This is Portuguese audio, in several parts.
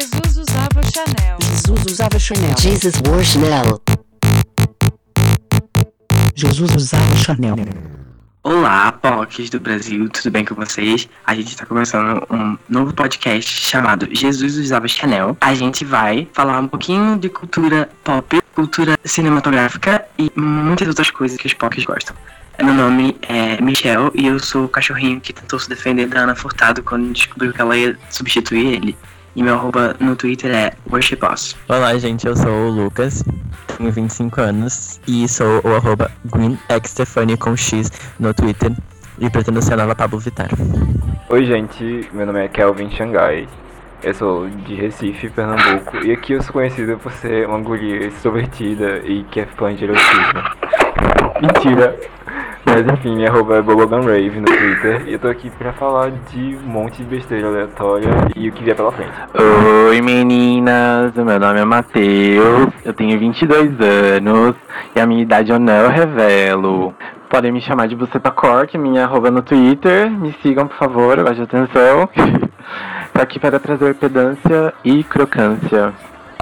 Jesus usava Chanel. Jesus usava Chanel. Jesus wore Chanel. Jesus usava Chanel. Olá, POCs do Brasil, tudo bem com vocês? A gente está começando um novo podcast chamado Jesus Usava Chanel. A gente vai falar um pouquinho de cultura pop, cultura cinematográfica e muitas outras coisas que os POCs gostam. Meu nome é Michel e eu sou o cachorrinho que tentou se defender da Ana Furtado quando descobriu que ela ia substituir ele. E meu arroba no Twitter é worshipboss. Olá, gente, eu sou o Lucas, tenho 25 anos e sou o arroba GreenXTefani com X no Twitter e pretendo ser a nova Pablo Vittar. Oi, gente, meu nome é Kelvin Xangai. Eu sou de Recife, Pernambuco, e aqui eu sou conhecido por ser uma guria extrovertida e que é fã de erotismo. Mentira! Mas enfim, arroba é Boboganrave no Twitter e eu tô aqui pra falar de um monte de besteira aleatória e o que vier pela frente. Oi meninas, meu nome é Matheus, eu tenho 22 anos e a minha idade eu não revelo. Podem me chamar de Buceta Cork, minha arroba no Twitter, me sigam por favor, eu gosto de atenção. Tô aqui para trazer pedância e crocância.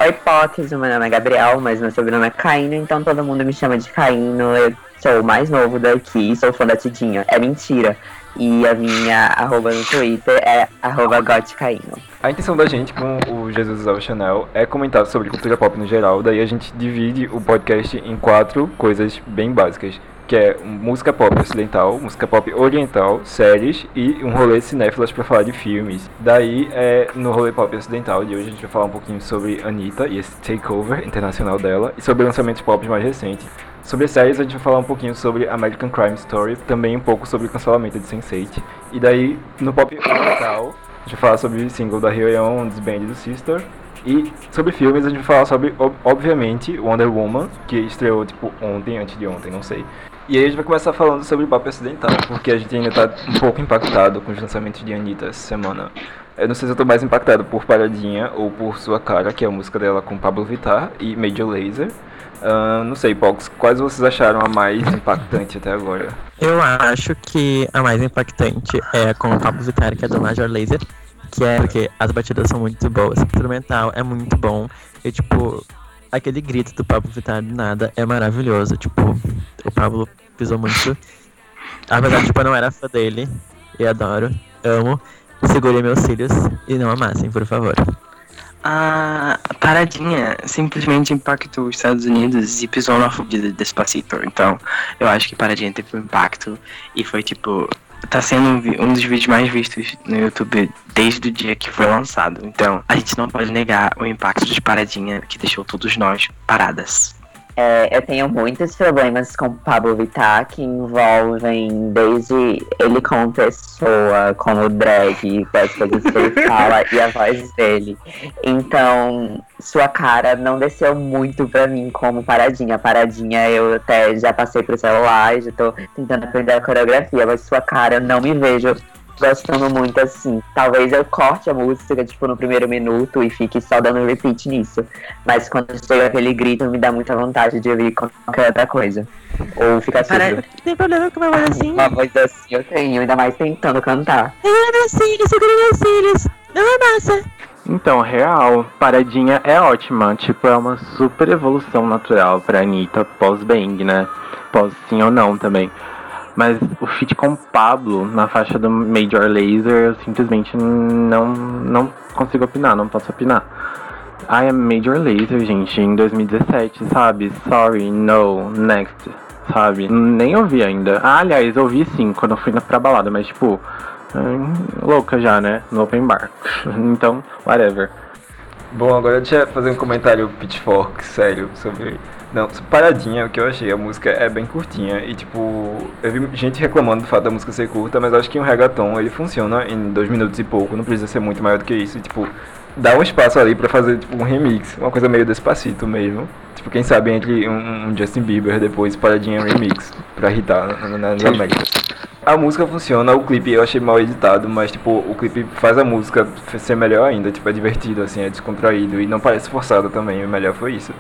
Oi, Pocs, meu nome é Gabriel, mas meu sobrenome é Caíno, então todo mundo me chama de Caíno. Eu sou o mais novo daqui, sou fã da Tidinha. É mentira. E a minha arroba no Twitter é arroba gotcaíno. A intenção da gente com o Jesus Usava Chanel é comentar sobre cultura pop no geral, daí a gente divide o podcast em quatro coisas bem básicas. Que é música pop ocidental, música pop oriental, séries e um rolê cinéfilas para falar de filmes. Daí, é, no rolê pop ocidental de hoje, a gente vai falar um pouquinho sobre Anitta e esse takeover internacional dela e sobre lançamentos pop mais recentes. Sobre séries, a gente vai falar um pouquinho sobre American Crime Story, também um pouco sobre o cancelamento de Sense8. E daí, no pop oriental, a gente vai falar sobre o single da Hyoyeon, Disband do Sister. E sobre filmes, a gente vai falar sobre, obviamente, Wonder Woman, que estreou, tipo, ontem, antes de ontem, não sei. E aí a gente vai começar falando sobre o pop ocidental, porque a gente ainda tá um pouco impactado com os lançamentos de Anitta essa semana. Eu não sei se eu tô mais impactado por Paradinha ou por Sua Cara, que é a música dela com Pablo Vittar e Major Lazer. Uh, não sei, Pox, quais vocês acharam a mais impactante até agora? Eu acho que a mais impactante é com o Pablo Vittar, que é do Major Laser, que é porque as batidas são muito boas, o instrumental é muito bom, e tipo, aquele grito do Pablo Vittar do nada é maravilhoso, tipo, o Pablo pisou muito. Apesar de tipo, eu não era fã dele, e adoro, amo, segurei meus cílios e não amassem, por favor. A paradinha simplesmente impactou os Estados Unidos e pisou na fudida Despacito. Então, eu acho que paradinha teve um impacto e foi tipo. Tá sendo um dos vídeos mais vistos no YouTube desde o dia que foi lançado. Então, a gente não pode negar o impacto de paradinha que deixou todos nós paradas. É, eu tenho muitos problemas com Pablo Vittar que envolvem desde ele como pessoa, como drag, as coisas que ele fala e a voz dele. Então, sua cara não desceu muito pra mim como paradinha. Paradinha eu até já passei pro celular, já tô tentando aprender a coreografia, mas sua cara eu não me vejo gostando muito assim. Talvez eu corte a música, tipo, no primeiro minuto e fique só dando repeat nisso. Mas quando chega aquele grito, me dá muita vontade de ouvir qualquer outra coisa. Ou ficar surdo. Tem problema com uma voz assim? Uma voz assim eu tenho, ainda mais tentando cantar. Segura meus cílios, segura meus cílios. Não é massa. Então, real, Paradinha é ótima, tipo, é uma super evolução natural pra Anitta pós-bang, né? Pós sim ou não também. Mas o feat com Pablo na faixa do Major Laser, eu simplesmente não, não consigo opinar, não posso opinar. Ai, é Major Laser, gente, em 2017, sabe? Sorry, no, next, sabe? Nem ouvi ainda. Ah, aliás, ouvi sim, quando eu fui pra balada, mas tipo, hum, louca já, né? No open bar. então, whatever. Bom, agora deixa eu fazer um comentário pitchfork, sério, sobre não, paradinha, o que eu achei, a música é bem curtinha e tipo, eu vi gente reclamando do fato da música ser curta, mas acho que um reggaeton ele funciona em dois minutos e pouco, não precisa ser muito maior do que isso, e, tipo, dá um espaço ali pra fazer tipo um remix, uma coisa meio despacito mesmo. Tipo, quem sabe entre um, um Justin Bieber depois paradinha remix pra irritar nas Américas. A música funciona, o clipe eu achei mal editado, mas tipo, o clipe faz a música ser melhor ainda, tipo, é divertido, assim, é descontraído e não parece forçado também, o melhor foi isso.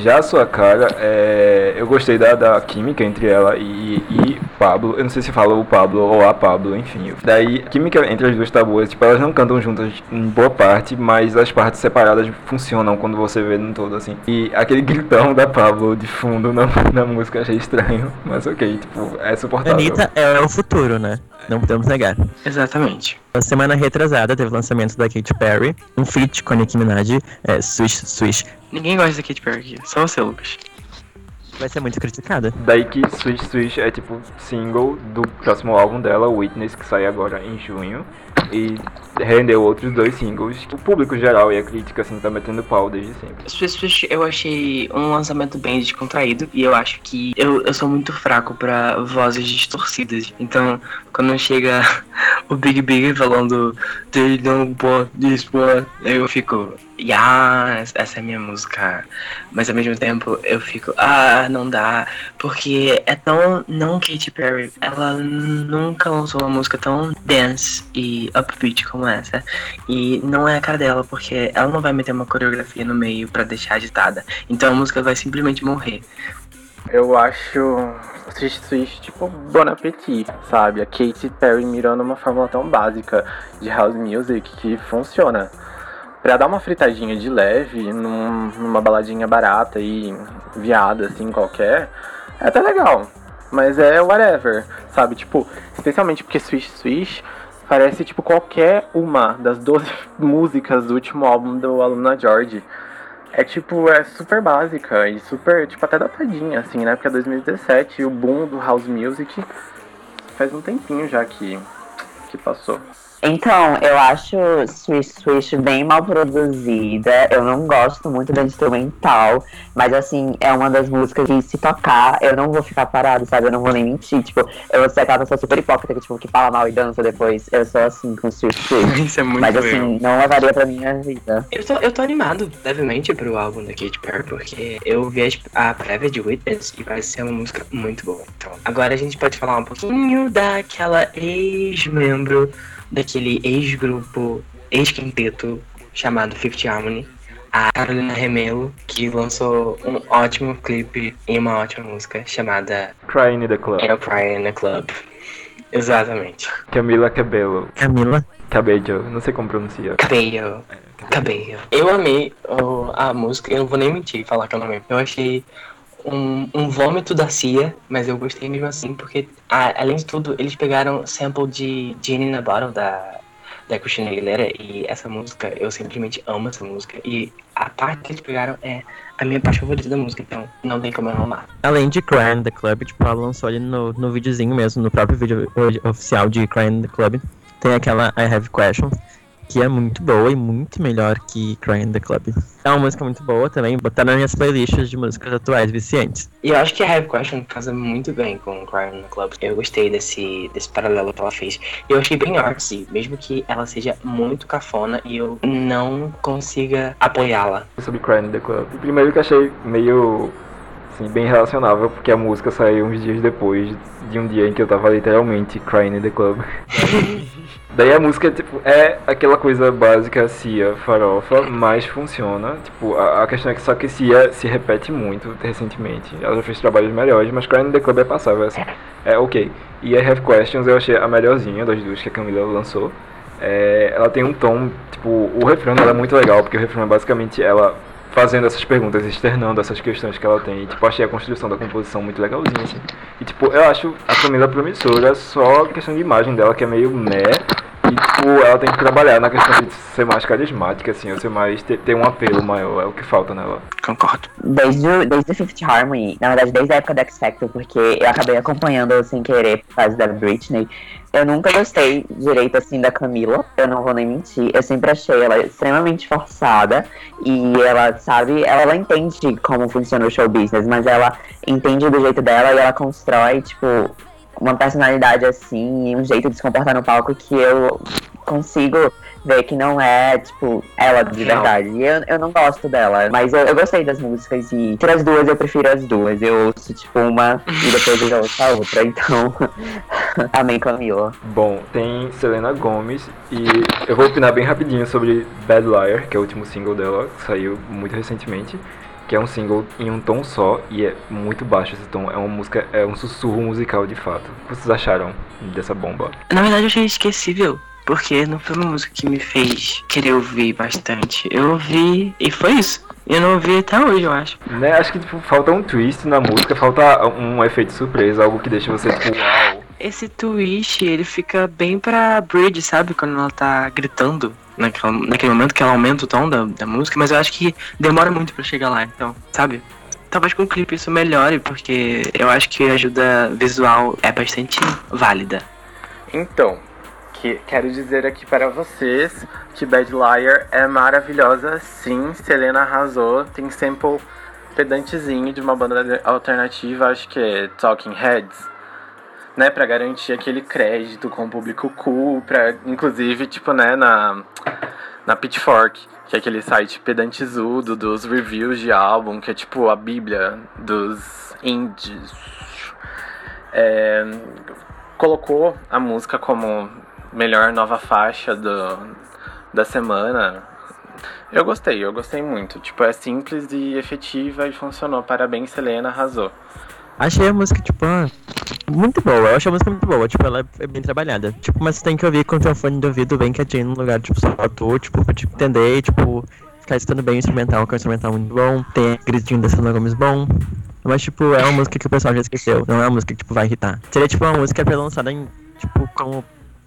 Já a sua cara, é, eu gostei da, da química entre ela e, e Pablo. Eu não sei se fala o Pablo ou a Pablo, enfim. Daí, a química entre as duas tá boa. Tipo, elas não cantam juntas em boa parte, mas as partes separadas funcionam quando você vê no todo, assim. E aquele gritão da Pablo de fundo na, na música achei estranho, mas ok, tipo, é suportável. Anitta é o futuro, né? Não podemos negar. Exatamente. Na semana retrasada teve o lançamento da Katy Perry, um feat com a Nicki Minaj, é, Swish Swish. Ninguém gosta da Katy Perry aqui, só você, Lucas. Vai ser muito criticada. Daí que Switch Switch é tipo single do próximo álbum dela, Witness, que sai agora em junho. E rendeu outros dois singles. O público geral e a crítica assim tá metendo pau desde sempre. Swish Swish eu achei um lançamento bem descontraído e eu acho que eu, eu sou muito fraco pra vozes distorcidas. Então, quando chega o Big Big falando They don't want this one, eu fico, yes, essa é minha música. Mas ao mesmo tempo eu fico, ah, não dá, porque é tão não Katy Perry. Ela nunca lançou uma música tão dance e upbeat como essa. E não é a cara dela, porque ela não vai meter uma coreografia no meio pra deixar agitada. Então a música vai simplesmente morrer. Eu acho Swish Swish tipo Bon Appetit, sabe? A Katy Perry mirando uma fórmula tão básica de house music que funciona. Pra dar uma fritadinha de leve num- numa baladinha barata e viada, assim, qualquer, é até legal. Mas é whatever, sabe? Tipo, especialmente porque Swish Swish parece tipo qualquer uma das 12 músicas do último álbum do Alumna George. É tipo, é super básica e super, tipo, até datadinha, assim, né? Porque é 2017 e o boom do house music faz um tempinho já que, que passou. Então, eu acho Swish Swish bem mal produzida. Eu não gosto muito da instrumental. Mas, assim, é uma das músicas que, se tocar, eu não vou ficar parado, sabe? Eu não vou nem mentir. Tipo, eu vou ser aquela pessoa super hipócrita que, tipo, que fala mal e dança depois. Eu sou assim com Swish Swish. Isso é muito Mas, eu. assim, não levaria pra minha vida. Eu tô, eu tô animado, levemente, pro álbum da Katy Perry, porque eu vi as- a prévia de Witness e vai ser uma música muito boa. Então, agora a gente pode falar um pouquinho daquela ex-membro daquele ex-grupo, ex-quinteto chamado Fifth Harmony, a Carolina Remelo, que lançou um ótimo clipe e uma ótima música chamada Crying in the Club. I'll Cry in the Club. Exatamente. Camila Cabello. Camila, Cabello, não sei como pronuncia. Cabello. Cabello. Eu amei a música, eu não vou nem mentir e falar que eu não amei. Eu achei um, um vômito da Cia, mas eu gostei mesmo assim, porque a- além de tudo, eles pegaram sample de Genie in a Bottle da, da Christina Aguilera e essa música, eu simplesmente amo essa música. E a parte que eles pegaram é a minha parte favorita da música, então não tem como eu amar. além de Cry in the Club, tipo, ela lançou ali no, no videozinho mesmo, no próprio vídeo oficial de Cry in the Club, tem aquela I Have Questions, que é muito boa e muito melhor que Cry in the Club. É uma música muito boa também, botar nas minhas playlists de músicas atuais viciantes. E eu acho que a Have Question casa muito bem com Crying in the Club. Eu gostei desse, desse paralelo que ela fez. E eu achei bem artsy, mesmo que ela seja muito cafona e eu não consiga apoiá-la. Sobre Crying in the Club. Primeiro que achei meio assim, bem relacionável, porque a música saiu uns dias depois de um dia em que eu tava literalmente crying in the club. Daí a música, tipo, é aquela coisa básica, Cia, farofa, mas funciona. Tipo, a, a questão é que só que Cia se repete muito recentemente. Ela já fez trabalhos melhores, mas Crying in the Club é passável, assim. É ok. E I Have Questions eu achei a melhorzinha das duas que a Camila lançou. É, ela tem um tom, tipo, o refrão dela é muito legal, porque o refrão é basicamente ela fazendo essas perguntas, externando essas questões que ela tem. E, tipo, achei a construção da composição muito legalzinha, assim. E, tipo, eu acho a Camila promissora, só a questão de imagem dela, que é meio meh. E, tipo, ela tem que trabalhar na questão de ser mais carismática, assim, ou ser mais, ter, ter um apelo maior, é o que falta nela. Concordo. Desde, o- desde o Fifth Harmony, na verdade, desde a época da X Factor, porque eu acabei acompanhando sem querer por causa da Britney. Eu nunca gostei direito assim da Camila, eu não vou nem mentir. Eu sempre achei ela extremamente forçada e ela sabe, ela, ela entende como funciona o show business, mas ela entende do jeito dela e ela constrói, tipo, uma personalidade assim um jeito de se comportar no palco que eu consigo ver que não é, tipo, ela de verdade. E eu, eu não gosto dela, mas eu, eu gostei das músicas e entre as duas eu prefiro as duas. Eu ouço, tipo, uma e depois eu já ouço a outra. Então, amei Camila. Bom, tem Selena Gomez e eu vou opinar bem rapidinho sobre Bad Liar, que é o último single dela, que saiu muito recentemente. Que é um single em um tom só e é muito baixo esse tom. É uma música, é um sussurro musical de fato. O que vocês acharam dessa bomba? Na verdade, eu achei esquecível. Porque não foi uma música que me fez querer ouvir bastante. Eu ouvi e foi isso. Eu não ouvi até hoje, eu acho. Né? Acho que tipo, falta um twist na música, falta um efeito surpresa, algo que deixa você tipo, uau. Esse twist, ele fica bem pra Bridge, sabe? Quando ela tá gritando. Naquela, naquele momento que ela aumenta o tom da, da música, mas eu acho que demora muito pra chegar lá, então, sabe? Talvez com o clipe isso melhore, porque eu acho que a ajuda visual é bastante válida. Então, que, quero dizer aqui para vocês que Bad Liar é maravilhosa, sim. Selena arrasou. Tem sample pedantezinho de uma banda alternativa, acho que é Talking Heads. Né, pra garantir aquele crédito com o público cool, pra, inclusive, tipo, né, na, na Pitchfork, que é aquele site pedantezudo dos reviews de álbum, que é tipo a bíblia dos indies. É, colocou a música como melhor nova faixa do, da semana. Eu gostei, eu gostei muito. Tipo, é simples e efetiva e funcionou. Parabéns, Selena, arrasou. Achei a música, tipo, ah, muito boa. Eu achei a música muito boa. Tipo, ela é bem trabalhada. Tipo, mas você tem que ouvir com o teu fone de ouvido bem quietinho no lugar, tipo, só tu, tipo, pra te entender, tipo, ficar escutando bem o instrumental, que é um instrumental muito bom. Tem gritinho da Selena Gomes bom. Mas, tipo, é uma música que o pessoal já esqueceu. Não é uma música que, tipo, vai irritar. Seria, tipo, uma música pra lançada em, tipo, como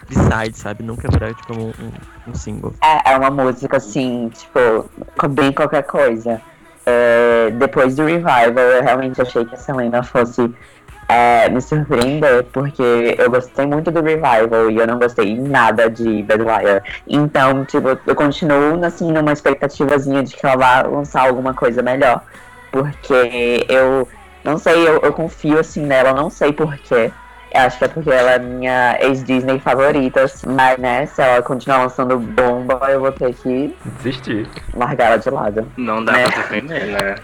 B-side, sabe? Nunca pra, tipo, um, um, um single. É, é uma música assim, tipo, bem qualquer coisa. É, depois do revival, eu realmente achei que a Selena fosse é, me surpreender, porque eu gostei muito do revival e eu não gostei nada de Liar. Então, tipo, eu continuo assim numa expectativazinha de que ela vai lançar alguma coisa melhor. Porque eu não sei, eu, eu confio assim nela, não sei porquê. Acho que é porque ela é minha ex-Disney favorita, assim, mas né, se ela continuar lançando bomba, eu vou ter que Desistir. largar ela de lado. Não dá Né? pra defender, né?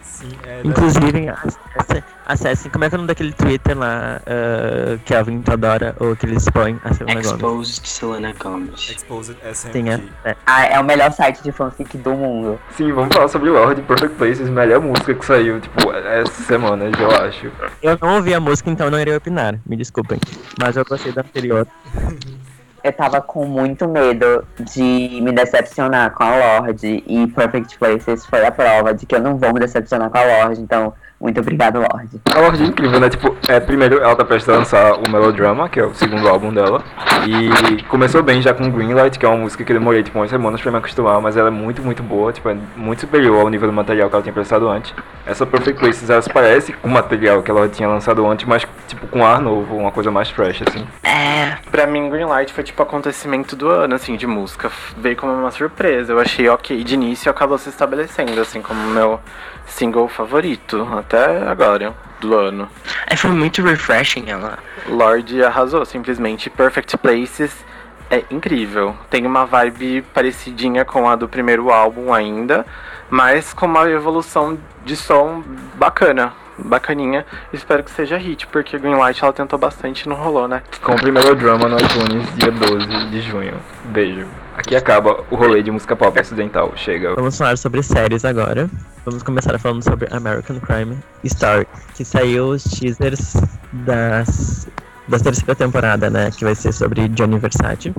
Sim, é. Inclusive, acesse- acessem, como é que é o nome daquele Twitter lá ah, que a Vin adora, ou que eles põem a Selena Gomez? Exposed Selena Gomez. Exposed SMG. Tem, é, é. Ah, é o melhor site de fanfic do mundo. Sim, vamos falar sobre Lorde Perfect Places, melhor música que saiu, tipo, essa semana, eu acho. Eu não ouvi a música, então não irei opinar, me desculpem. Mas eu gostei da anterior. Eu tava com muito medo de me decepcionar com a Lorde e Perfect Places foi a prova de que eu não vou me decepcionar com a Lorde, então muito obrigado, Lorde. A Lorde é incrível, né? Tipo, é, primeiro ela tá prestes a lançar o Melodrama, que é o segundo álbum dela. E começou bem já com Greenlight, que é uma música que eu demorei tipo umas semanas pra me acostumar, mas ela é muito, muito boa, tipo, é muito superior ao nível do material que ela tinha prestado antes. Essa Perfect Places, ela se parece com o material que ela tinha lançado antes, mas tipo com ar novo, uma coisa mais fresh, assim. É, Pra mim, Greenlight foi tipo o acontecimento do ano, assim, de música. Veio como uma surpresa. Eu achei ok de início e acabou se estabelecendo, assim, como meu single favorito até agora do ano. é, foi muito refreshing ela. Lorde arrasou, simplesmente. Perfect Places é incrível. Tem uma vibe parecidinha com a do primeiro álbum ainda, mas com uma evolução de som bacana. Bacaninha, espero que seja hit, porque Greenlight ela tentou bastante e não rolou, né? Compre Melodrama no iTunes, dia 12 de junho. Beijo. Aqui acaba o rolê de música pop ocidental. Chega. Vamos falar sobre séries agora. Vamos começar falando sobre American Crime Story, que saiu os teasers das, da terceira temporada, né? Que vai ser sobre Johnny Versace.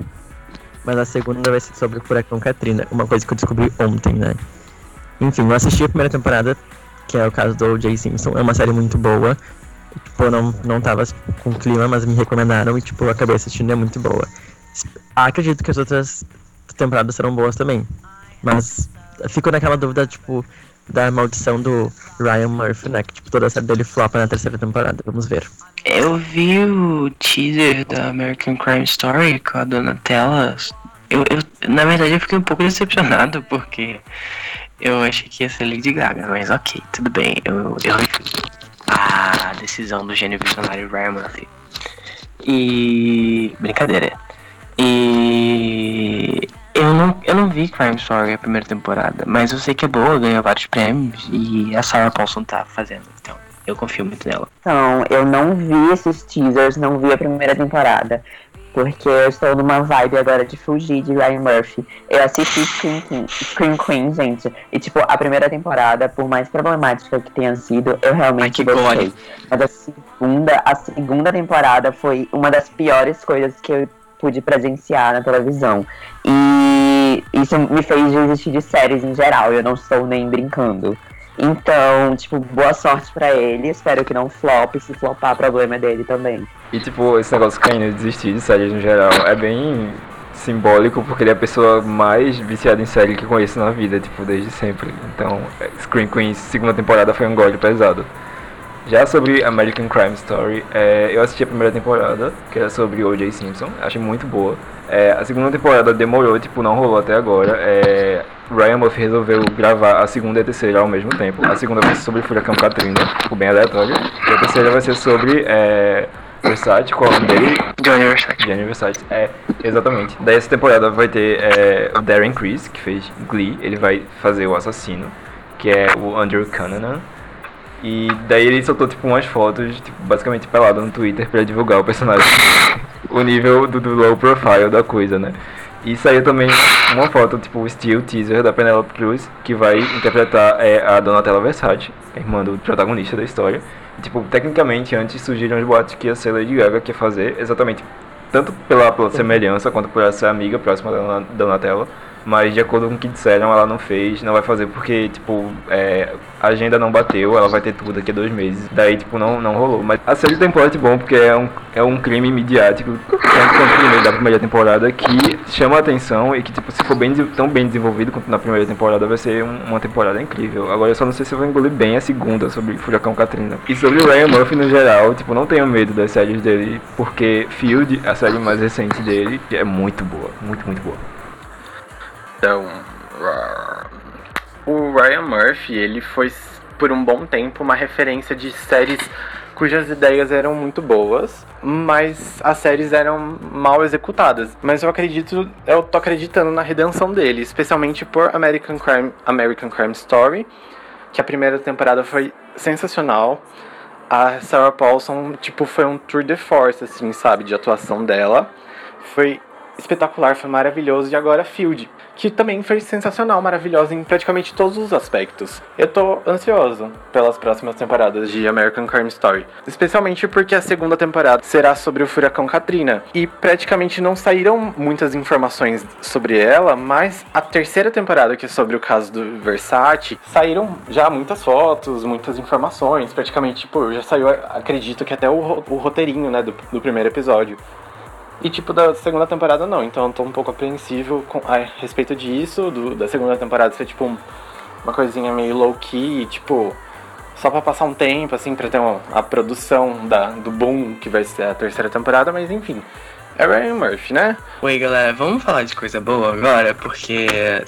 Mas a segunda vai ser sobre o Furacão Katrina, uma coisa que eu descobri ontem, né? Enfim, eu assisti a primeira temporada, que é o caso do O.J. Simpson. É uma série muito boa. Tipo, eu não, não tava com clima, mas me recomendaram e, tipo, acabei assistindo é muito boa. Acredito que as outras temporadas serão boas também. Mas fico naquela dúvida, tipo, da maldição do Ryan Murphy, né? Que, tipo, toda a série dele flopa na terceira temporada. Vamos ver. Eu vi o teaser da American Crime Story com a Donatella. Eu, eu, na verdade, eu fiquei um pouco decepcionado porque eu achei que ia ser Lady Gaga, mas ok, tudo bem. Eu, eu a decisão do gênio visionário Ryan Murphy. E. Brincadeira. E. Eu não, eu não vi Crime Story a primeira temporada, mas eu sei que é boa, ganhou vários prêmios e a Sarah Paulson tá fazendo, então eu confio muito nela. Então, eu não vi esses teasers, não vi a primeira temporada. Porque eu estou numa vibe agora de fugir de Ryan Murphy. Eu assisti Scream Queen, Scream Queen, gente. E, tipo, a primeira temporada, por mais problemática que tenha sido, eu realmente Ai, gostei. Mas a segunda, a segunda temporada foi uma das piores coisas que eu pude presenciar na televisão. E isso me fez desistir de séries em geral. Eu não estou nem brincando. Então, tipo, boa sorte pra ele. Espero que não flop. Se flopar, problema é dele também. E tipo, esse negócio caindo de desistir de séries no geral é bem simbólico porque ele é a pessoa mais viciada em série que conheço na vida, tipo, desde sempre. Então, é, Scream Queens, segunda temporada foi um gole pesado. Já sobre American Crime Story, é, eu assisti a primeira temporada, que era sobre O.J. Simpson, achei muito boa. É, a segunda temporada demorou, tipo, não rolou até agora. É, Ryan Murphy resolveu gravar a segunda e a terceira ao mesmo tempo. A segunda vai ser sobre Furacão Katrina, tipo, bem aleatório. E a terceira vai ser sobre é, Versace, qual é o nome dele? Johnny Versace. Gianni Versace. É, exatamente. Daí essa temporada vai ter é, o Darren Criss, que fez Glee, ele vai fazer o assassino, que é o Andrew Cunanan. E daí ele soltou tipo umas fotos, tipo, basicamente pelado no Twitter pra divulgar o personagem. O nível do, do low profile da coisa, né? E saiu também uma foto, tipo, o still teaser da Penelope Cruz, que vai interpretar é, a Donatella Versace, a irmã do protagonista da história. E, tipo, tecnicamente, antes surgiram os boatos que ia ser Lady Gaga que ia fazer, exatamente tanto pela, pela semelhança quanto por essa amiga próxima da Dona- Donatella. Mas de acordo com o que disseram, ela não fez, não vai fazer porque, tipo, é, a agenda não bateu, ela vai ter tudo daqui a dois meses. Daí, tipo, não, não rolou. Mas a série tem plot bom porque é um, é um crime midiático, tanto quanto o primeiro da primeira temporada, que chama a atenção e que, tipo, se for bem, tão bem desenvolvido quanto na primeira temporada, vai ser um- uma temporada incrível. Agora eu só não sei se eu vou engolir bem a segunda sobre Furacão Katrina. E sobre o Ryan Murphy no geral, tipo, não tenho medo das séries dele, porque Field, a série mais recente dele, é muito boa. Muito, muito boa. Então, o Ryan Murphy, ele foi por um bom tempo uma referência de séries cujas ideias eram muito boas, mas as séries eram mal executadas. Mas eu acredito, eu tô acreditando na redenção dele, especialmente por American Crime, American Crime Story, que a primeira temporada foi sensacional. A Sarah Paulson, tipo, foi um tour de force, assim, sabe, de atuação dela. Foi espetacular, foi maravilhoso. E agora Field, que também foi sensacional, maravilhosa em praticamente todos os aspectos. Eu tô ansioso pelas próximas temporadas de American Crime Story. Especialmente porque a segunda temporada será sobre o furacão Katrina. E praticamente não saíram muitas informações sobre ela, mas a terceira temporada, que é sobre o caso do Versace, saíram já muitas fotos, muitas informações. Praticamente, tipo, já saiu, acredito que até o, o roteirinho, né, do, do primeiro episódio. E tipo, da segunda temporada não, então eu tô um pouco apreensivo com, a respeito disso, do, da segunda temporada ser tipo um- uma coisinha meio low-key, tipo, só pra passar um tempo, assim, pra ter uma, a produção da, do boom que vai ser a terceira temporada, mas enfim. É Ryan Murphy, né? Oi, galera, vamos falar de coisa boa agora, porque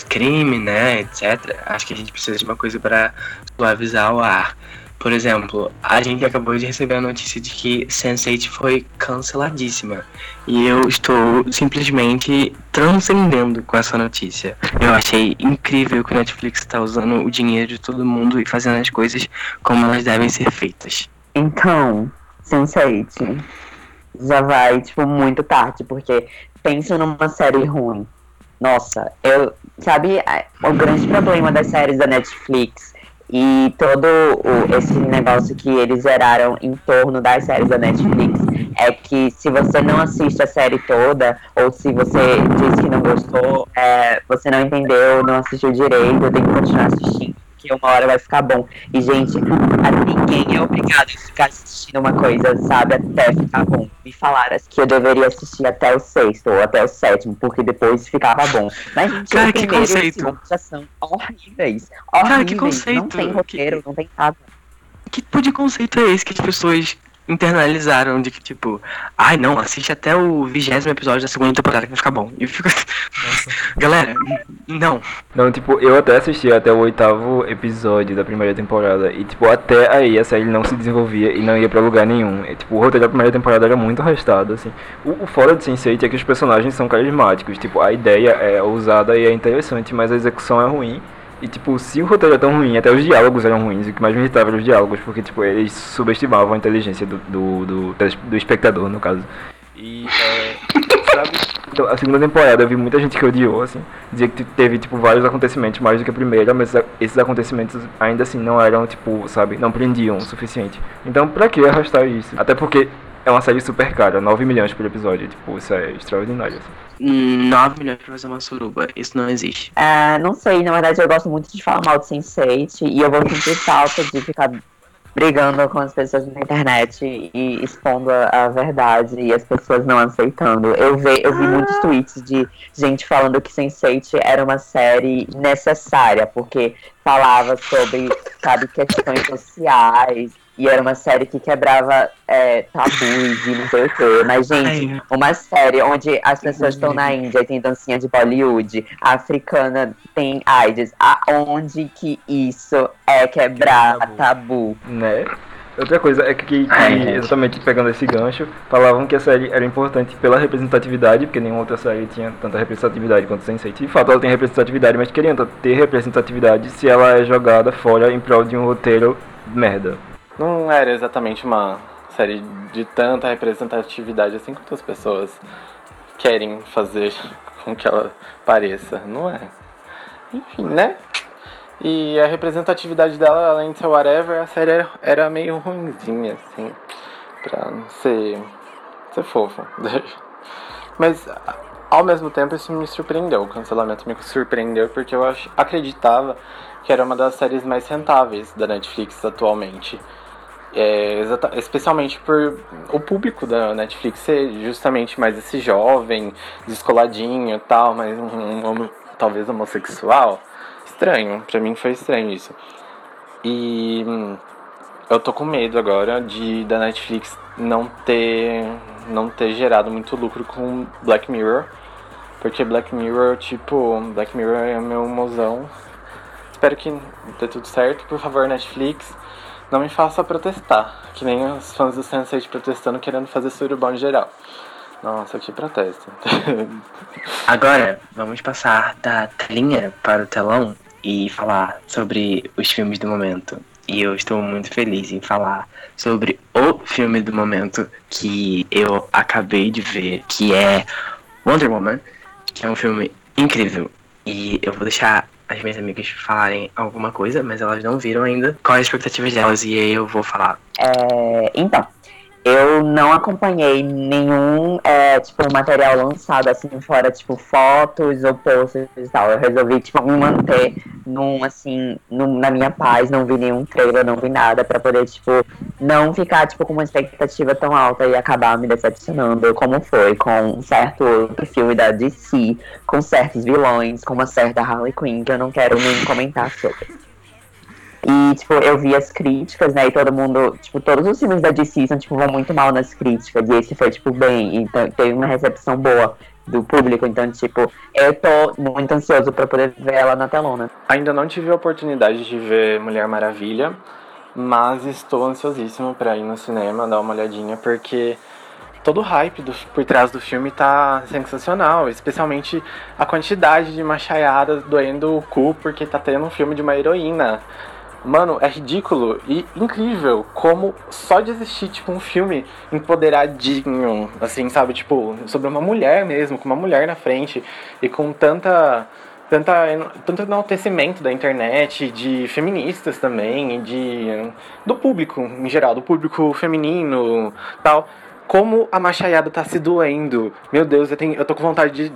crime, né, etc. Acho que a gente precisa de uma coisa pra suavizar o ar. Por exemplo, a gente acabou de receber a notícia de que Sense8 foi canceladíssima. E eu estou simplesmente transcendendo com essa notícia. Eu achei incrível que o Netflix está usando o dinheiro de todo mundo e fazendo as coisas como elas devem ser feitas. Então, Sense8 já vai, tipo, muito tarde, porque pensa numa série ruim. Nossa, eu. Sabe, a- o grande problema das séries da Netflix e todo o- esse negócio que eles geraram em torno das séries da Netflix é que se você não assiste a série toda, ou se você diz que não gostou, é, você não entendeu, não assistiu direito, tem que continuar assistindo, porque uma hora vai ficar bom. E, gente, ninguém é obrigado a ficar assistindo uma coisa, sabe, até ficar bom. Me falaram que eu deveria assistir até o sexto ou até o sétimo, porque depois ficava bom. Mas, gente, Cara, que conceito. já são horríveis. Cara, Horríveis. que conceito. Não tem Que- roteiro, não tem nada. Que tipo de conceito é esse que as pessoas internalizaram de que, tipo, ai não, assiste até o vigésimo episódio da segunda temporada que vai ficar bom. E fica. Galera, não. Não, tipo, eu até assisti até o oitavo episódio da primeira temporada. E, tipo, até aí a série não se desenvolvia e não ia pra lugar nenhum. E, tipo, o roteiro da primeira temporada era muito arrastado, assim. O, o fora de Sense8 é que os personagens são carismáticos. Tipo, a ideia é ousada e é interessante, mas a execução é ruim. E, tipo, se o roteiro é tão ruim, até os diálogos eram ruins. O que mais me irritava eram os diálogos, porque, tipo, eles subestimavam a inteligência do, do, do, do espectador, no caso. E, é, sabe? Então, a segunda temporada eu vi muita gente que odiou, assim. Dizia que teve, tipo, vários acontecimentos mais do que a primeira, mas esses acontecimentos ainda assim não eram, tipo, sabe, não prendiam o suficiente. Então, pra que arrastar isso? Até porque é uma série super cara, 9 milhões por episódio, tipo, isso é extraordinário, assim. 9 milhões pra fazer uma suruba. Isso não existe. Ah, não sei, na verdade eu gosto muito de falar mal de Sense8 e eu vou sentir falta de ficar brigando com as pessoas na internet e expondo a, a verdade e as pessoas não aceitando. Eu, ve, eu vi muitos tweets de gente falando que Sense8 era uma série necessária, porque falava sobre, sabe, questões sociais, e era uma série que quebrava é, tabus e não sei o quê. Mas, gente, uma série onde as pessoas estão na Índia e tem dancinha de Bollywood, a africana tem AIDS. Aonde que isso é quebrar tabu? Né? Outra coisa é que, que, exatamente pegando esse gancho, falavam que a série era importante pela representatividade, porque nenhuma outra série tinha tanta representatividade quanto Sense8. De fato, ela tem representatividade, mas queriam ter representatividade se ela é jogada fora em prol de um roteiro merda. Não era exatamente uma série de tanta representatividade assim quanto as pessoas querem fazer com que ela pareça, não é? Enfim, né? E a representatividade dela, além de ser whatever, a série era, era meio ruimzinha, assim, pra ser, ser fofa. Mas, ao mesmo tempo, isso me surpreendeu. O cancelamento me surpreendeu porque eu acreditava que era uma das séries mais rentáveis da Netflix atualmente. É, especialmente por o público da Netflix ser justamente mais esse jovem, descoladinho tal, mas um, um, talvez homossexual. Estranho, pra mim foi estranho isso. E hum, eu tô com medo agora de da Netflix não ter não ter gerado muito lucro com Black Mirror, porque Black Mirror, tipo, Black Mirror é meu mozão. Espero que dê tudo certo, por favor, Netflix não me faça protestar, que nem os fãs do Sense8 protestando querendo fazer surubão em geral. Nossa, que protesto. Agora, vamos passar da telinha para o telão e falar sobre os filmes do momento. E eu estou muito feliz em falar sobre o filme do momento que eu acabei de ver, que é Wonder Woman, que é um filme incrível. E eu vou deixar as minhas amigas falarem alguma coisa, mas elas não viram ainda qual é a expectativa delas e aí eu vou falar. É, então, eu não acompanhei nenhum, é, tipo, material lançado assim fora, tipo, fotos ou posts e tal. Eu resolvi, tipo, me manter num, assim, num, na minha paz, não vi nenhum trailer, não vi nada, pra poder, tipo, não ficar, tipo, com uma expectativa tão alta e acabar me decepcionando, como foi com um certo outro filme da DC, com certos vilões, com uma certa Harley Quinn, que eu não quero nem comentar sobre. E, tipo, eu vi as críticas, né? E todo mundo, tipo, todos os filmes da DC são, tipo, vão muito mal nas críticas. E esse foi, tipo, bem. Então, teve uma recepção boa do público. Então, tipo, eu tô muito ansioso pra poder ver ela na telona. Ainda não tive a oportunidade de ver Mulher Maravilha, mas estou ansiosíssimo pra ir no cinema, dar uma olhadinha, porque todo o hype do, por trás do filme tá sensacional, especialmente a quantidade de machaiadas doendo o cu porque tá tendo um filme de uma heroína. Mano, é ridículo e incrível como só de existir, tipo, um filme empoderadinho, assim, sabe? Tipo, sobre uma mulher mesmo, com uma mulher na frente e com tanta. Tanta, tanto enaltecimento da internet, de feministas também, e de, do público em geral, do público feminino tal como a machaiada tá se doendo. Meu Deus, eu, tenho, eu tô com vontade de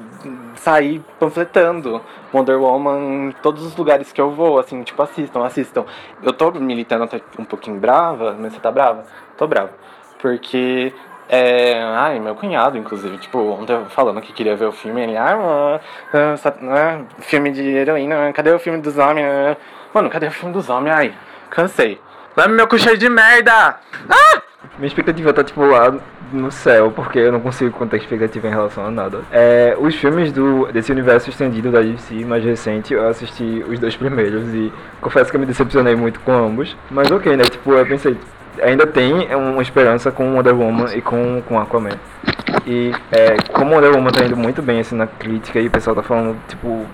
sair panfletando Wonder Woman em todos os lugares que eu vou, assim, tipo, assistam, assistam. Eu tô militando até um pouquinho brava, mas você tá brava? Tô brava. Porque é. Ai, meu cunhado, inclusive, tipo, ontem falando que queria ver o filme, ele, ah, ah, filme de heroína, cadê o filme dos homens? Mano, cadê o filme dos homens? Ai, cansei. Leva meu cu cheio de merda! Ah! Minha expectativa tá tipo lá no céu, porque eu não consigo contar expectativa em relação a nada. É, os filmes do, desse universo estendido da DC mais recente, eu assisti os dois primeiros e confesso que eu me decepcionei muito com ambos. Mas ok, né? Tipo, eu pensei, ainda tem uma esperança com Wonder Woman e com, com Aquaman. E é, como Wonder Woman tá indo muito bem assim na crítica e o pessoal tá falando, tipo,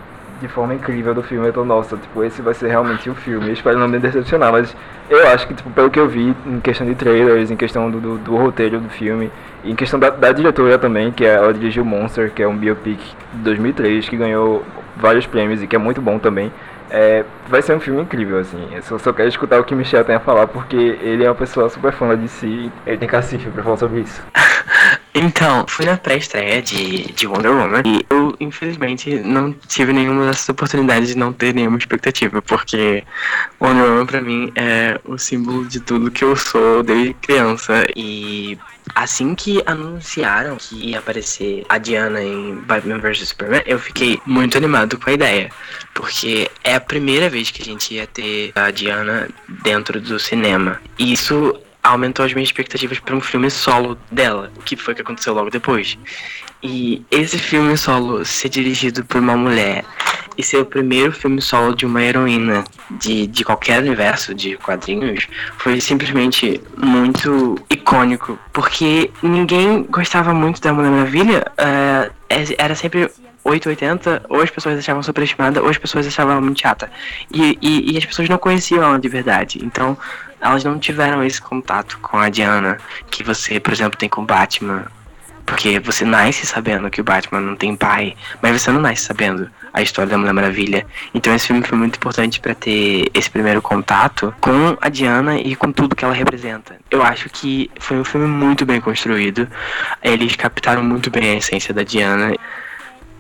de forma incrível do filme. Eu tô, nossa, tipo, esse vai ser realmente o filme. Eu espero não me decepcionar, mas eu acho que, tipo, pelo que eu vi, em questão de trailers, em questão do, do, do roteiro do filme, e em questão da, da diretora também, que é, ela dirigiu Monster, que é um biopic de 2003, que ganhou vários prêmios e que é muito bom também. É, vai ser um filme incrível, assim. Eu só, só quero escutar o que Michel tem a falar, porque ele é uma pessoa super fã de si. Ele tem cacife pra falar sobre isso. Então, fui na pré-estreia de, de Wonder Woman e eu, infelizmente, não tive nenhuma dessas oportunidades de não ter nenhuma expectativa, porque Wonder Woman pra mim é o símbolo de tudo que eu sou desde criança e assim que anunciaram que ia aparecer a Diana em Batman vs Superman, eu fiquei muito animado com a ideia, porque é a primeira vez que a gente ia ter a Diana dentro do cinema. E isso aumentou as minhas expectativas para um filme solo dela, o que foi que aconteceu logo depois. E esse filme solo ser dirigido por uma mulher e ser o primeiro filme solo de uma heroína de, de qualquer universo de quadrinhos foi simplesmente muito icônico, porque ninguém gostava muito da Mulher Maravilha, é- era sempre 880, ou as pessoas achavam superestimada, ou as pessoas achavam muito chata. E, e, e as pessoas não conheciam ela de verdade. Então, elas não tiveram esse contato com a Diana que você, por exemplo, tem com Batman. Porque você nasce sabendo que o Batman não tem pai, mas você não nasce sabendo a história da Mulher Maravilha. Então esse filme foi muito importante pra ter esse primeiro contato com a Diana e com tudo que ela representa. Eu acho que foi um filme muito bem construído. Eles captaram muito bem a essência da Diana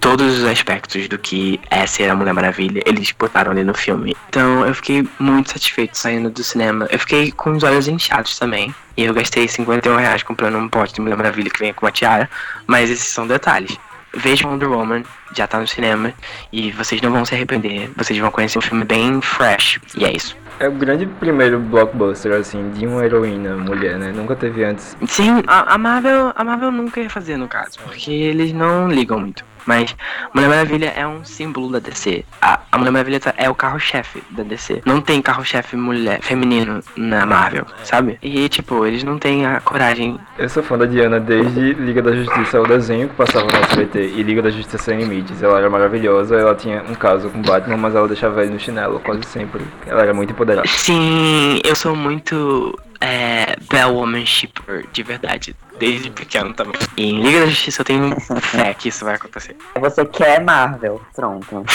todos os aspectos do que é ser a Mulher Maravilha, eles botaram ali no filme. Então eu fiquei muito satisfeito saindo do cinema. Eu fiquei com os olhos inchados também. E eu gastei 51 reais comprando um pote de Mulher Maravilha que vem com uma tiara. Mas esses são detalhes. Vejam Wonder Woman, já tá no cinema. E vocês não vão se arrepender. Vocês vão conhecer um filme bem fresh. E é isso. É o grande primeiro blockbuster, assim, de uma heroína mulher, né? Nunca teve antes. Sim, a, a Marvel, a Marvel nunca ia fazer no caso, porque eles não ligam muito. Mas Mulher Maravilha é um símbolo da DC. A, a Mulher Maravilha tá- é o carro-chefe da DC. Não tem carro-chefe mulher feminino na Marvel, sabe? E tipo, eles não têm a coragem. Eu sou fã da Diana desde Liga da Justiça, o desenho que passava no SBT, e Liga da Justiça Sem Limites. Ela era maravilhosa, ela tinha um caso com Batman, mas ela deixava ele no chinelo quase sempre. Ela era muito empoderada. Sim, eu sou muito é, Bell Woman Shipper, de verdade. Desde pequeno também. E em Liga da Justiça eu tenho fé que isso vai acontecer. Você quer Marvel? Pronto.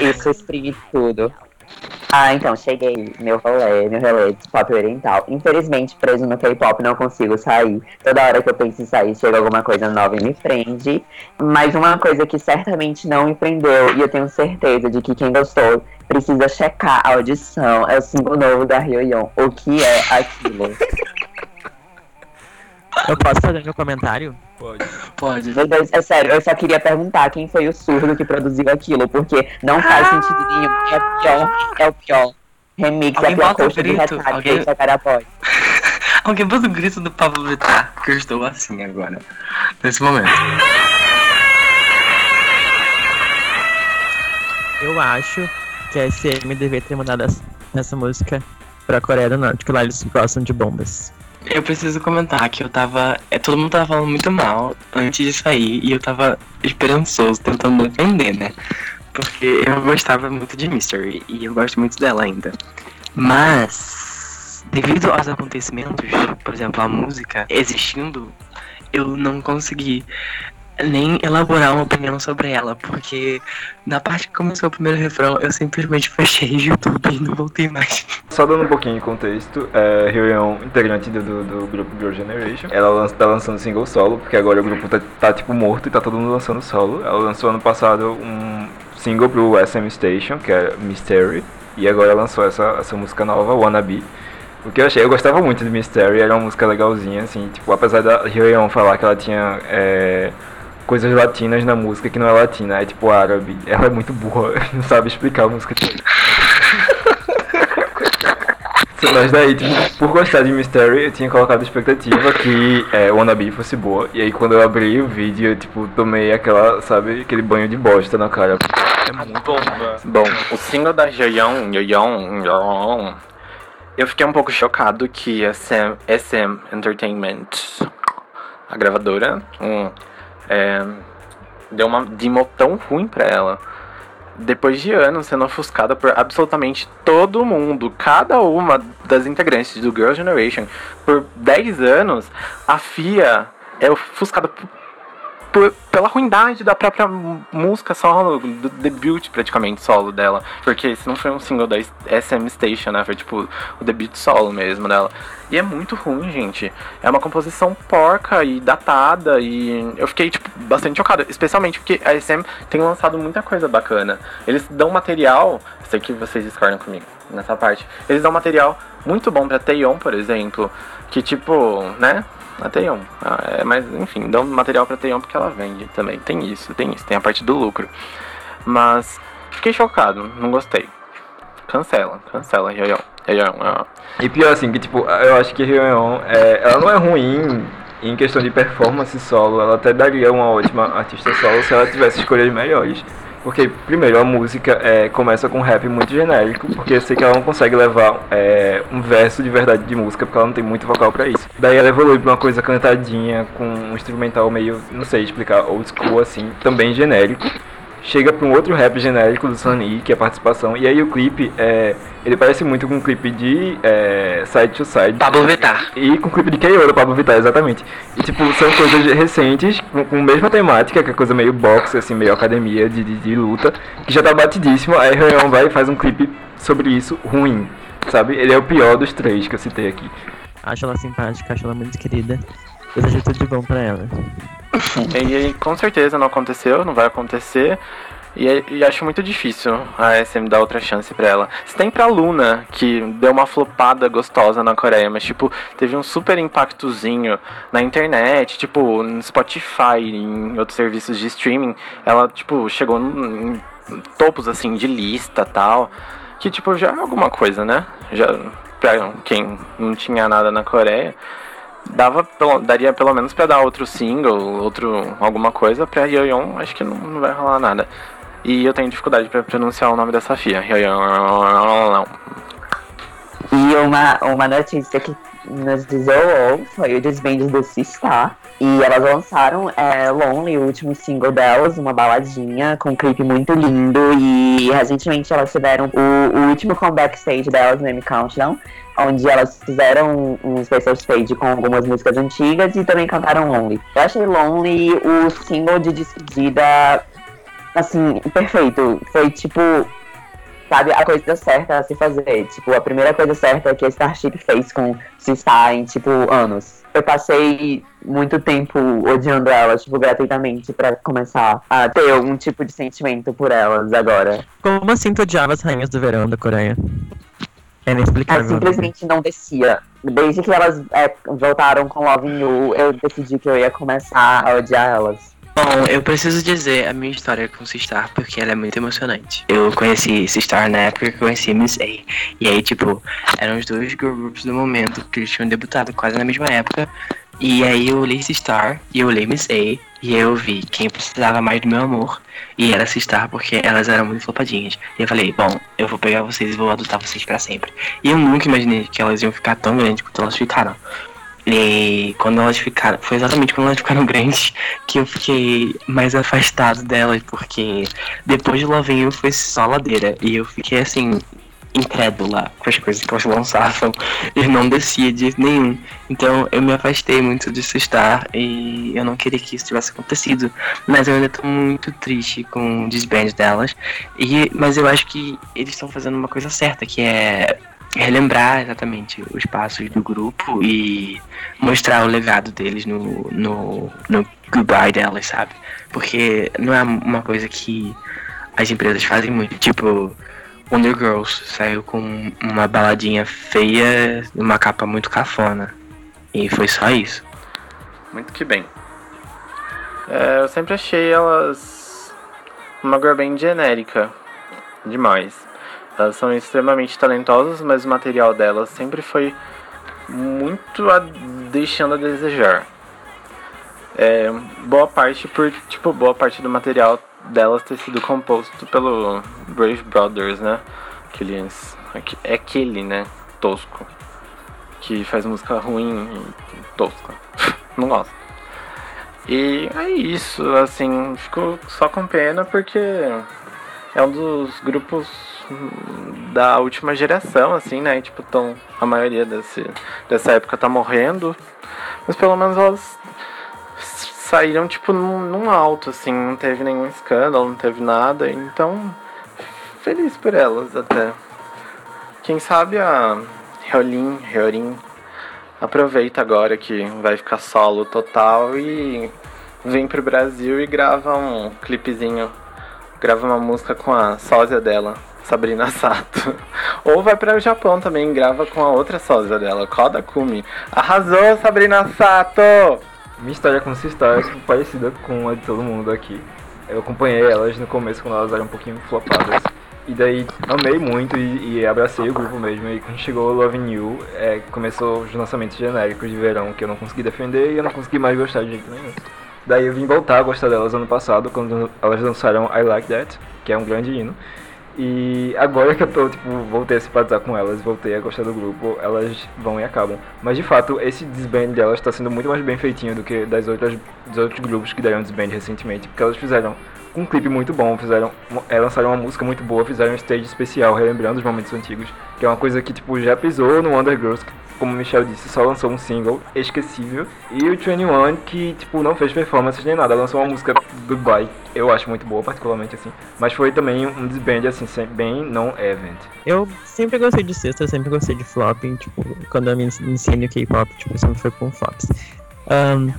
Isso exprime tudo. Ah, então, cheguei. Meu rolê, meu rolê de pop oriental. Infelizmente, preso no K-pop, não consigo sair. Toda hora que eu penso em sair, chega alguma coisa nova e me prende. Mas uma coisa que certamente não me prendeu, e eu tenho certeza de que quem gostou precisa checar a audição, é o single novo da Hyoyeon. O que é aquilo? Eu posso fazer meu comentário? Pode. Pode. Meu Deus, é sério, eu só queria perguntar quem foi o surdo que produziu aquilo, porque não faz sentido nenhum. É o pior, é o pior remix, Alguém é a pior bota coxa de grito, retalho alguém- cara pode. Alguém bota o grito do Pablo Vittar, que eu estou assim agora. Nesse momento. Eu acho que a SM deveria ter mandado essa, essa música pra Coreia do Norte, que lá eles gostam de bombas. Eu preciso comentar que eu tava. É, todo mundo tava falando muito mal antes de sair e eu tava esperançoso, tentando defender, né? Porque eu gostava muito de Mystery e eu gosto muito dela ainda. Mas, devido aos acontecimentos, por exemplo, a música existindo, eu não consegui nem elaborar uma opinião sobre ela, porque na parte que começou o primeiro refrão, eu simplesmente fechei o YouTube e não voltei mais. Só dando um pouquinho de contexto, é, Hyoyeon, integrante do, do, do grupo Girl Generation, ela lança, tá lançando single solo, porque agora o grupo tá, tá, tipo morto e tá todo mundo lançando solo. Ela lançou ano passado um single pro SM Station, que é Mystery, e agora lançou essa, essa música nova, Wannabe. O que eu achei, eu gostava muito de Mystery, era uma música legalzinha, assim, tipo, apesar da Hyoyeon falar que ela tinha é, coisas latinas na música que não é latina, é tipo árabe, ela é muito burra, não sabe explicar a música toda. Mas daí, tipo, por gostar de Mystery, eu tinha colocado a expectativa que é, Wannabe fosse boa. E aí quando eu abri o vídeo, eu tipo, tomei aquela, sabe, aquele banho de bosta na cara. É muito bomba. Bom, o single da Yoyon, Yoyon, Yoyon, eu fiquei um pouco chocado que a SM, SM Entertainment, a gravadora, hum, é, deu uma demo tão ruim pra ela. Depois de anos sendo ofuscada por absolutamente todo mundo, cada uma das integrantes do Girl Generation, por 10 anos, a Fia é ofuscada por, pela ruindade da própria música solo, do debut praticamente solo dela. Porque esse não foi um single da SM Station, né? Foi tipo o debut solo mesmo dela. E é muito ruim, gente. É uma composição porca e datada. E eu fiquei, tipo, bastante chocado. Especialmente porque a SM tem lançado muita coisa bacana. Eles dão material. Sei que vocês discordam comigo nessa parte. Eles dão material muito bom pra Taeyeon, por exemplo. Que tipo, né? A Taeyeon. Ah, é, mas enfim, dão material pra Taeyeon porque ela vende também. Tem isso, tem isso. Tem a parte do lucro. Mas fiquei chocado. Não gostei. Cancela, cancela. Hyeon, ah. E pior assim, que tipo, eu acho que Ryeon, é, ela não é ruim em questão de performance solo, ela até daria uma ótima artista solo se ela tivesse escolhas melhores. Porque, primeiro, a música é, começa com um rap muito genérico, porque eu sei que ela não consegue levar é, um verso de verdade de música, porque ela não tem muito vocal pra isso. Daí ela evolui pra uma coisa cantadinha, com um instrumental meio, não sei explicar, old school assim, também genérico. Chega pra um outro rap genérico do Sunny, que é a participação, e aí o clipe, é, ele parece muito com um clipe de é, Side to Side. Pablo Vittar. E com o clipe de K.O. do Pablo Vittar, exatamente. E tipo, são coisas recentes, com, com a mesma temática, que é coisa meio boxe, assim, meio academia de, de, de luta, que já tá batidíssimo, aí Ryan vai e faz um clipe sobre isso ruim, sabe? Ele é o pior dos três que eu citei aqui. Acho ela simpática, acho ela muito querida. Desejo tudo de bom pra ela. E, aí, com certeza não aconteceu, não vai acontecer. E, e acho muito difícil a SM dar outra chance pra ela. Se tem pra Luna, que deu uma flopada gostosa na Coreia, mas tipo, teve um super impactozinho na internet, tipo, no Spotify, em outros serviços de streaming, ela, tipo, chegou em topos assim de lista tal. Que tipo, já é alguma coisa, né? Já pra quem não tinha nada na Coreia dava pelo- daria pelo menos pra dar outro single, outro alguma coisa pra Yoyon, acho que não, não vai rolar nada. E eu tenho dificuldade pra pronunciar o nome dessa fia. Yoyon. E uma, uma notícia que nos isolou foi o desband do Sistar. E elas lançaram é, Lonely, o último single delas, uma baladinha com um clipe muito lindo. E recentemente elas tiveram o, o último comeback stage delas no M Countdown, onde elas fizeram um special stage com algumas músicas antigas e também cantaram Lonely. Eu achei Lonely o single de despedida, assim, perfeito. Foi tipo sabe, a coisa certa a se fazer. Tipo, a primeira coisa certa que a Starship fez com Sistar em, tipo, anos. Eu passei muito tempo odiando elas, tipo, gratuitamente, pra começar a ter algum tipo de sentimento por elas agora. Como assim tu odiava as rainhas do verão da Coreia? É Ela inexplicável. né? simplesmente não descia. Desde que elas é, voltaram com Love You, eu decidi que eu ia começar a odiar elas. Bom, eu preciso dizer a minha história com Sistar porque ela é muito emocionante. Eu conheci Sistar na época que eu conheci Miss A. E aí, tipo, eram os dois groups do momento que eles tinham debutado quase na mesma época. E aí eu olhei Sistar e eu olhei Miss A. E eu vi quem precisava mais do meu amor. E era Sistar porque elas eram muito flopadinhas. E eu falei, bom, eu vou pegar vocês e vou adotar vocês pra sempre. E eu nunca imaginei que elas iam ficar tão grandes quanto elas ficaram. E quando elas ficaram, foi exatamente quando elas ficaram grandes que eu fiquei mais afastado delas, porque depois de You foi só ladeira. E eu fiquei assim, incrédula com as coisas que elas lançavam e não descia de nenhum. Então eu me afastei muito de Sistar e eu não queria que isso tivesse acontecido. Mas eu ainda tô muito triste com o desband delas. E, mas eu acho que eles estão fazendo uma coisa certa, que é relembrar exatamente os passos do grupo e mostrar o legado deles no, no, no goodbye delas, sabe? Porque não é uma coisa que as empresas fazem muito. Tipo, Wonder Girls saiu com uma baladinha feia, uma capa muito cafona. E foi só isso. Muito que bem. É, eu sempre achei elas uma girl band genérica. Demais. Elas são extremamente talentosas, mas o material delas sempre foi muito a deixando a desejar. É, boa parte por, tipo, boa parte do material delas ter sido composto pelo Brave Brothers, né? Aqueles, aque- é aquele, né? Tosco. Que faz música ruim e tosca. Não gosto. E é isso, assim, fico só com pena porque é um dos grupos da última geração, assim, né? Tipo, tão, a maioria desse, dessa época tá morrendo. Mas pelo menos elas saíram, tipo, num, num alto, assim, não teve nenhum escândalo, não teve nada. Então, feliz por elas até. Quem sabe a Reolin, Reorin aproveita agora que vai ficar solo total e vem pro Brasil e grava um clipezinho, grava uma música com a sósia dela, Sabrina Sato. Ou vai para o Japão também, grava com a outra sósia dela, Koda Kumi. Arrasou, Sabrina Sato! Minha história com Sistar é parecida com a de todo mundo aqui. Eu acompanhei elas no começo quando elas eram um pouquinho flopadas. E daí amei muito e, e abracei o grupo mesmo. E quando chegou o Love New, é, começou os lançamentos genéricos de verão que eu não consegui defender e eu não consegui mais gostar de jeito nenhum. Daí eu vim voltar a gostar delas ano passado, quando elas lançaram I Like That, que é um grande hino. E agora que eu tô, tipo, voltei a simpatizar com elas, voltei a gostar do grupo, elas vão e acabam. Mas de fato, esse disband delas tá sendo muito mais bem feitinho do que das outras, dos outros grupos que deram disband recentemente, porque elas fizeram um clipe muito bom, fizeram, é, lançaram uma música muito boa, fizeram um stage especial, relembrando os momentos antigos, que é uma coisa que, tipo, já pisou no Undergirls, que, como o Michel disse, só lançou um single esquecível, e o 21, que, tipo, não fez performances nem nada, lançou uma música Goodbye, eu acho muito boa, particularmente, assim, mas foi também um disband, assim, bem não-event. Eu sempre gostei de sexta, sempre gostei de flopping, tipo, quando eu me ensino K-pop, tipo, sempre foi com flops. Um,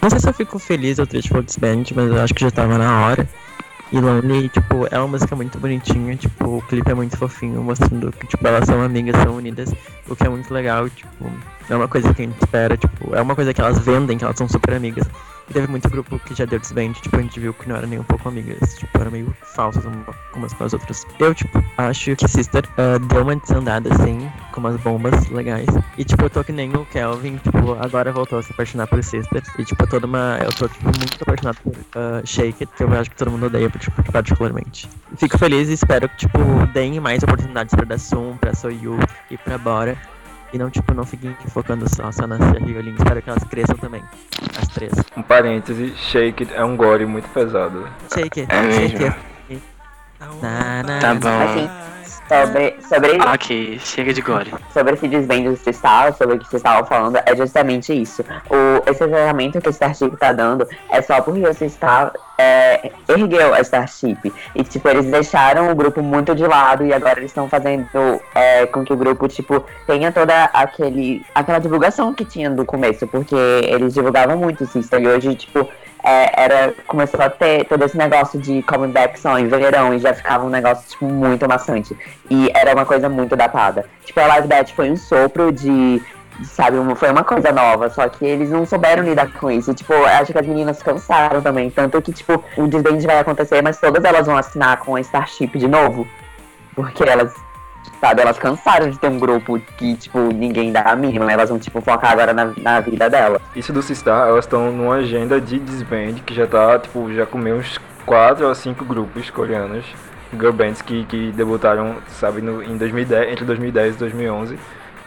não sei se eu fico feliz ou triste pelo disband, mas eu acho que já tava na hora. E Lonely, tipo, é uma música muito bonitinha, tipo, o clipe é muito fofinho, mostrando que, tipo, elas são amigas, são unidas, o que é muito legal, tipo, é uma coisa que a gente espera, tipo, é uma coisa que elas vendem, que elas são super amigas. E teve muito grupo que já deu disband, tipo, a gente viu que não era nem um pouco amigas, tipo, era meio falsas umas com as outras. Eu, tipo, acho que Sister uh, deu uma desandada, assim, com umas bombas legais. E, tipo, eu tô que nem o Kelvin, tipo, agora voltou a se apaixonar por Sister. E, tipo, toda uma. Eu tô, tipo, muito apaixonado por uh, Shake It, que eu acho que todo mundo odeia, tipo, particularmente. Fico feliz e espero que, tipo, deem mais oportunidades pra Dasum, pra Soyu e pra Bora. E não, tipo, não fiquem focando só, só na Cia Riolin. Espero que elas cresçam também. As três. Um parêntese, Shake It é um gore muito pesado. Shake It, É Shake mesmo? Na, na, Tá na. bom. Assim, sobre, sobre, Ok, chega de gore. sobre esse desvendo do Sistal, sobre o que vocês estavam falando, é justamente isso. O, esse treinamento que o Starship tá dando é só porque o Sistal é, ergueu a Starship. E, tipo, eles deixaram o grupo muito de lado e agora eles estão fazendo é, com que o grupo, tipo, tenha toda aquele, aquela divulgação que tinha do começo, porque eles divulgavam muito o e hoje, tipo, é, era, começou a ter todo esse negócio de comeback só em verão e já ficava um negócio, tipo, muito maçante. E era uma coisa muito datada. Tipo, a Live That foi um sopro de, sabe, uma- foi uma coisa nova, só que eles não souberam lidar com isso. Tipo, acho que as meninas cansaram também. Tanto que, tipo, o desband vai acontecer, mas todas elas vão assinar com a Starship de novo. Porque elas, sabe, elas cansaram de ter um grupo que, tipo, ninguém dá a mínima. Elas vão, tipo, focar agora na, na vida dela. Isso do Sistar, elas estão numa agenda de disband que já tá, tipo, já comeu uns 4 ou 5 grupos coreanos, girl bands que, que debutaram, sabe, no, em 2010, entre 2010 e 2011.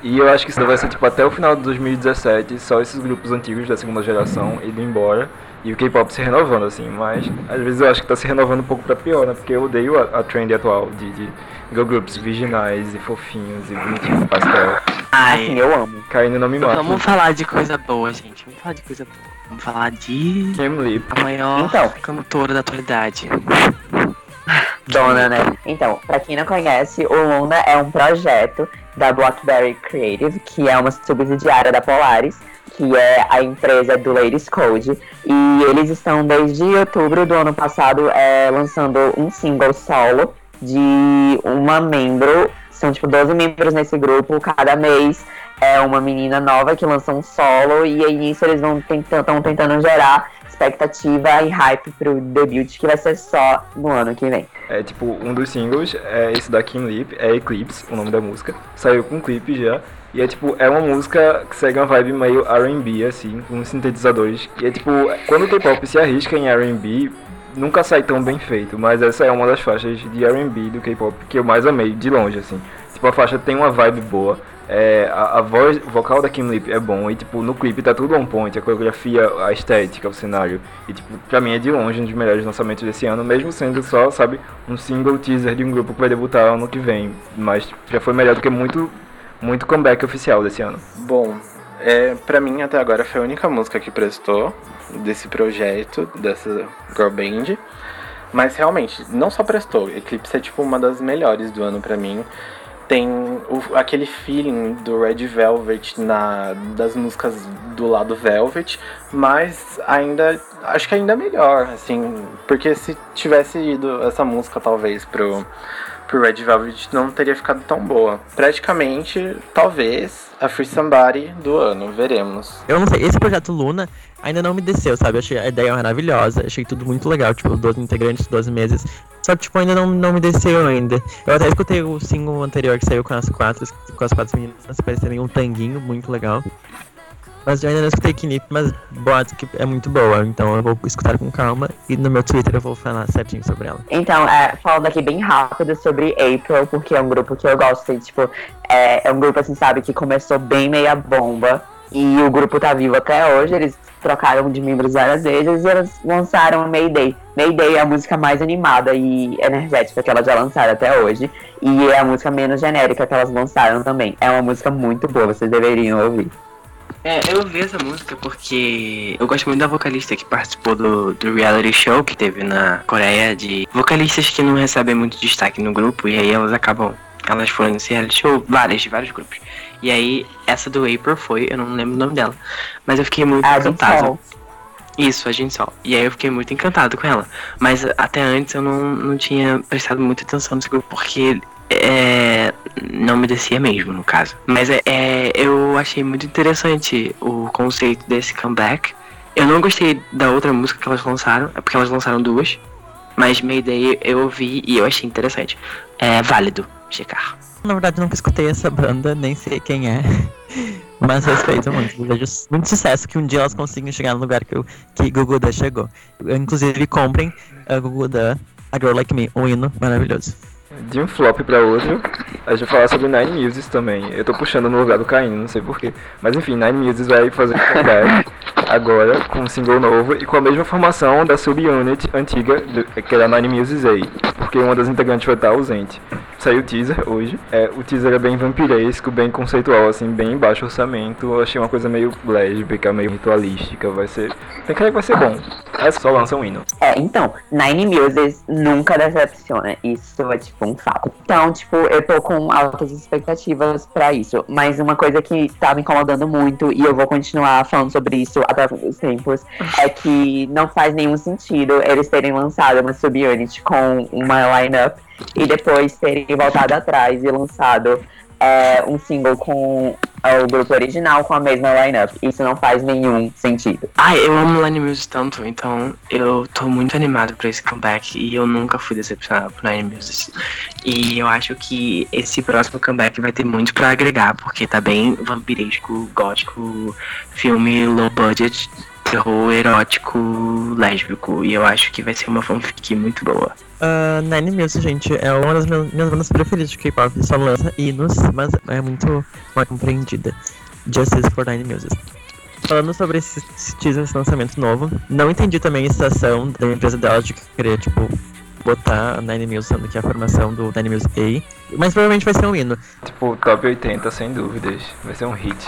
E eu acho que isso vai ser, tipo, até o final de 2017, só esses grupos antigos da segunda geração indo embora e o K-pop se renovando, assim. Mas, às vezes eu acho que tá se renovando um pouco pra pior, né? Porque eu odeio a, a trend atual de, de girl groups virginais e fofinhos e bonitinhos, pastel. Assim, Ai, eu amo. Caindo não me mata. vamos falar de coisa boa, gente. Vamos falar de coisa boa. Vamos falar de Kim Lip. a maior Então. cantora da atualidade. Dona, né? Então, pra quem não conhece, o Luna é um projeto da Blackberry Creative, que é uma subsidiária da Polaris, que é a empresa do Ladies Code. E eles estão desde outubro do ano passado é, lançando um single solo de uma membro. São tipo 12 membros nesse grupo, cada mês é uma menina nova que lança um solo, e aí nisso eles vão tentando, tentando gerar expectativa e hype pro debut que vai ser só no ano que vem. É tipo, um dos singles é esse da Kim Lip, é Eclipse, o nome da música. Saiu com um clipe já. E é tipo, é uma música que segue uma vibe meio R&B, assim, com sintetizadores. E é tipo, quando o K-pop se arrisca em R&B, nunca sai tão bem feito. Mas essa é uma das faixas de R&B do K-pop que eu mais amei, de longe, assim. Tipo, a faixa tem uma vibe boa, É, a, a voz, vocal da Kim Lip é bom e, tipo, no clipe tá tudo on point, a coreografia, a estética, o cenário. E, tipo, pra mim é de longe um dos melhores lançamentos desse ano, mesmo sendo só, sabe, um single teaser de um grupo que vai debutar ano que vem. Mas já foi melhor do que muito, muito comeback oficial desse ano. Bom, é, pra mim até agora foi a única música que prestou desse projeto, dessa girl band. Mas realmente, não só prestou, Eclipse é tipo uma das melhores do ano pra mim. Tem o- aquele feeling do Red Velvet na, das músicas do lado Velvet, mas ainda acho que ainda melhor, assim, porque se tivesse ido essa música talvez pro, pro Red Velvet não teria ficado tão boa. Praticamente, talvez, a Free Somebody do ano, veremos. Eu não sei, esse projeto Luna ainda não me desceu, sabe? Eu achei a ideia maravilhosa, achei tudo muito legal, tipo, 12 integrantes, 12 meses. Só que, tipo, ainda não, não me desceu ainda. Eu até escutei o single anterior que saiu com as quatro, com as quatro meninas, parecendo um tanguinho, muito legal. Mas eu ainda não escutei Knip, mas boato que é muito boa, então eu vou escutar com calma e no meu Twitter eu vou falar certinho sobre ela. Então, é, falando aqui bem rápido sobre April, porque é um grupo que eu gosto, e, tipo, é, é um grupo, assim, sabe, que começou bem meia bomba, e o grupo tá vivo até hoje, eles trocaram de membros várias vezes, e lançaram Mayday. Mayday é a música mais animada e energética que elas já lançaram até hoje, e é a música menos genérica que elas lançaram também. É uma música muito boa, vocês deveriam ouvir. É, eu ouvi essa música porque eu gosto muito da vocalista que participou do, do reality show que teve na Coreia de vocalistas que não recebem muito destaque no grupo e aí elas acabam. Elas foram nesse reality show, várias, de vários grupos. E aí, essa do April foi, eu não lembro o nome dela. Mas eu fiquei muito A gente encantado. Isso, a gente só. E aí eu fiquei muito encantado com ela. Mas até antes eu não, não tinha prestado muita atenção nesse grupo, porque é, não me descia mesmo, no caso. Mas é, é, eu achei muito interessante o conceito desse comeback. Eu não gostei da outra música que elas lançaram, é porque elas lançaram duas. Mas Mayday eu ouvi e eu achei interessante. É válido checar. Na verdade, nunca escutei essa banda, nem sei quem é. Mas respeito muito. Desejo muito sucesso que um dia elas consigam chegar no lugar que, o que Gugu Dan chegou. Inclusive, comprem a Gugu Dan, A Girl Like Me, um hino maravilhoso. De um flop pra outro, a gente vai falar sobre Nine Muses também. Eu tô puxando no lugar do Caim, não sei porquê. Mas enfim, Nine Muses vai fazer comeback agora com um single novo e com a mesma formação da subunit antiga, do- que era Nine Muses A, porque uma das integrantes vai estar ausente. Saiu o teaser hoje. É, o teaser é bem vampiresco, bem conceitual, assim, bem baixo orçamento. Eu achei uma coisa meio lésbica, meio ritualística. Vai ser. Tem cara que vai ser bom. É só lança um hino. É, então, Nine Muses nunca decepciona. Isso é, tipo, um fato. Então, tipo, eu tô com altas expectativas pra isso. Mas uma coisa que tá me incomodando muito, e eu vou continuar falando sobre isso até os tempos, é que não faz nenhum sentido eles terem lançado uma subunit com uma lineup e depois terem voltado atrás e lançado é, um single com é, o grupo original com a mesma lineup. Isso não faz nenhum sentido. Ai, eu amo Line Music tanto, então eu tô muito animado pra esse comeback e eu nunca fui decepcionado por Line Music. E eu acho que esse próximo comeback vai ter muito pra agregar, porque tá bem vampiresco, gótico, filme low budget, terror erótico, lésbico. E eu acho que vai ser uma fanfic muito boa. Uh, Nine Music, gente, é uma das minhas, minhas bandas preferidas de K-pop. Só lança hinos, mas é muito mal compreendida. Justice for Nine Music. Falando sobre esse, esse teaser, esse lançamento novo, não entendi também essa ação da empresa dela de querer, tipo, botar a Nine Music, sendo que é a formação do Nine Music A. Mas provavelmente vai ser um hino. Tipo, top 80, sem dúvidas. Vai ser um hit.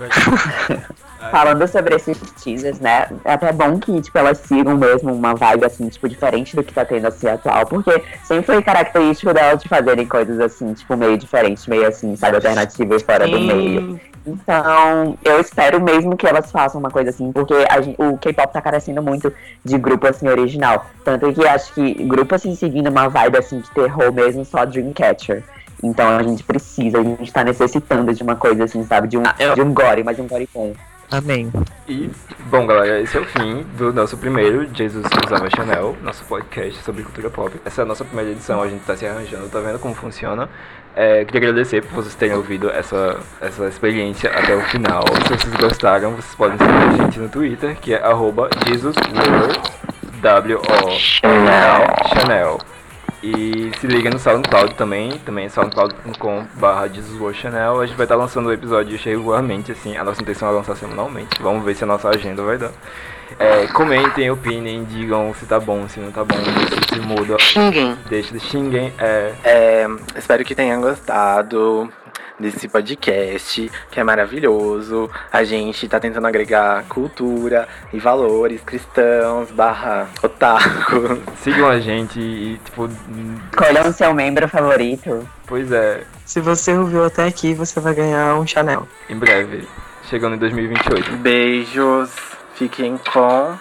Falando sobre esses teasers, né? É até bom que, tipo, elas sigam mesmo uma vibe, assim, tipo, diferente do que tá tendo assim atual. Porque sempre foi característico delas de fazerem coisas assim, tipo, meio diferentes, meio assim, sabe, alternativa e fora do meio. Então, eu espero mesmo que elas façam uma coisa assim, porque a gen- o K-pop tá carecendo muito de grupo assim original. Tanto que acho que grupo assim seguindo uma vibe assim de terror mesmo, só Dreamcatcher. Então a gente precisa, a gente tá necessitando de uma coisa assim, sabe? De um, Ah, eu- de um gore, mas um gore bom. Amém. E, bom, galera, esse é o fim do nosso primeiro Jesus Usava Chanel, nosso podcast sobre cultura pop. Essa é a nossa primeira edição, a gente tá se arranjando, tá vendo como funciona. É, queria agradecer por vocês terem ouvido essa, essa experiência até o final. Se vocês gostaram, vocês podem seguir a gente no Twitter, que é arroba JesusWord, W-O-Chanel. E se liga no SoundCloud também, também é soundcloud.com barra Chanel. A gente vai estar lançando episódios regularmente, assim, a nossa intenção é lançar semanalmente. Vamos ver se a nossa agenda vai dar. É, comentem, opinem, digam se tá bom, se não tá bom, se se muda. Xinguem. Deixa de xinguem. É, É, espero que tenham gostado desse podcast, que é maravilhoso. A gente tá tentando agregar cultura e valores cristãos barra otaku. sigam a gente e, tipo, hum, Escolham seu membro favorito. pois é, Se você ouviu até aqui, você vai ganhar um Chanel. em breve, chegando em 2028. Beijos, fiquem com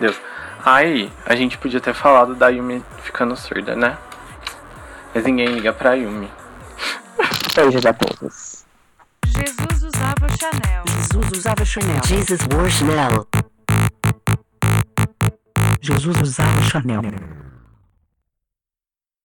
Deus. Ai, a gente podia ter falado da Yumi ficando surda, né? Mas ninguém liga pra Yumi. Beijos a todos. Jesus usava Chanel. Jesus usava Chanel. Jesus wore Chanel. Jesus usava Chanel.